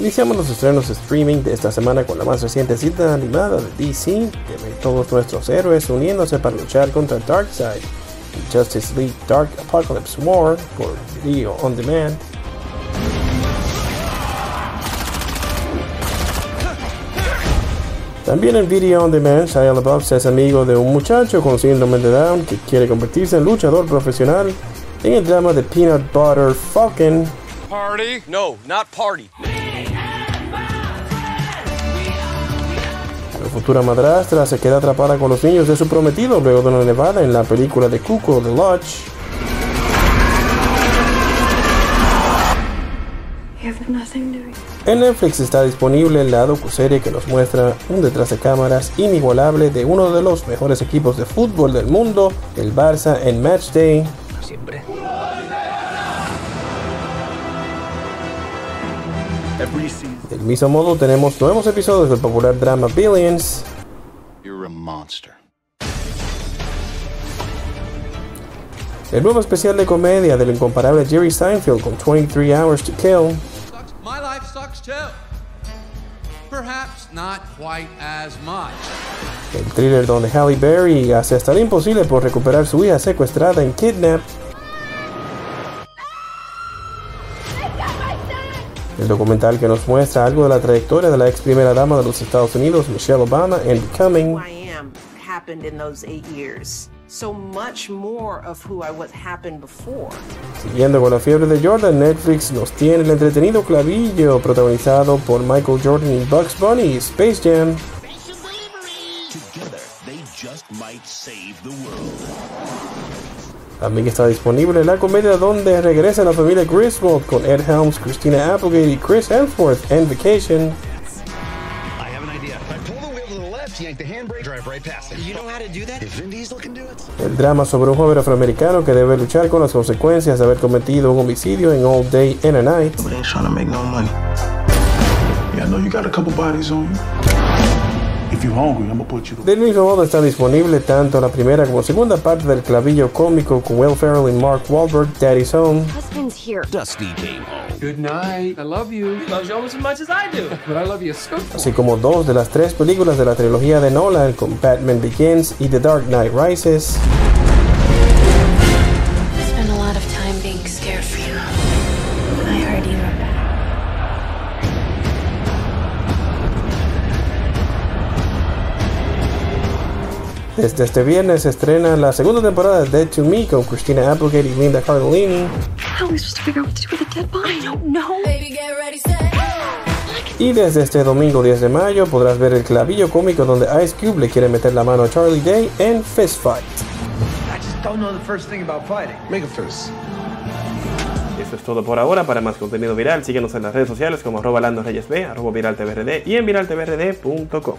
Iniciamos los estrenos streaming de esta semana con la más reciente cita animada de DC, que ve todos nuestros héroes uniéndose para luchar contra Darkseid, Justice League Dark Apocalypse War por Video On Demand. También en Video On Demand, Shia LaBeouf es amigo de un muchacho con síndrome de Down que quiere convertirse en luchador profesional en el drama de Peanut Butter Falcon. Party? No, not party. La futura madrastra se queda atrapada con los niños de su prometido luego de una nevada en la película de Cuco The Lodge. En Netflix está disponible la docuserie que nos muestra un detrás de cámaras inigualable de uno de los mejores equipos de fútbol del mundo, el Barça en Match Day. Siempre. Del mismo modo tenemos nuevos episodios del popular drama Billions, You're a monster. el nuevo especial de comedia del incomparable Jerry Seinfeld con 23 Hours to Kill, My life sucks too. Perhaps not quite as much. el thriller donde Halle Berry hace hasta lo imposible por recuperar su hija secuestrada en Kidnap, el documental que nos muestra algo de la trayectoria de la ex primera dama de los Estados Unidos, Michelle Obama, en Becoming, who I am happened in those eight years. So much more of who I was happened before. Siguiendo con la fiebre de Jordan, Netflix nos tiene el entretenido clavillo protagonizado por Michael Jordan y Bugs Bunny, Space Jam. Together, they just might save the world. También está disponible la comedia donde regresa la familia Griswold con Ed Helms, Christina Applegate y Chris Hemsworth en Vacation. I have an idea. I pull the wheel to the left, yank the handbrake, drive right past it. You know how to do that? If Vin Diesel can do it. El drama sobre un joven afroamericano que debe luchar con las consecuencias de haber cometido un homicidio en All Day and a Night. Del mismo modo está disponible tanto la primera como segunda parte del clavillo cómico con Will Ferrell y Mark Wahlberg, Daddy's Home. Husband's here. Dusty came home. Good night. I love you. He loves you almost as much as I do. But I love you so así como dos de las tres películas de la trilogía de Nolan con Batman Begins y The Dark Knight Rises. Desde este viernes se estrena la segunda temporada de Dead to Me con Christina Applegate y Linda Cardellini. How are we supposed to figure out what to do with a dead body? I don't know. Y desde este domingo 10 de mayo podrás ver el clavillo cómico donde Ice Cube le quiere meter la mano a Charlie Day en Fist Fight. I just don't know the first thing about fighting. Make a fist. Eso es todo por ahora. Para más contenido viral, síguenos en las redes sociales como arroba Reyes B, arroba viraltvrd y en viraltvrd.com.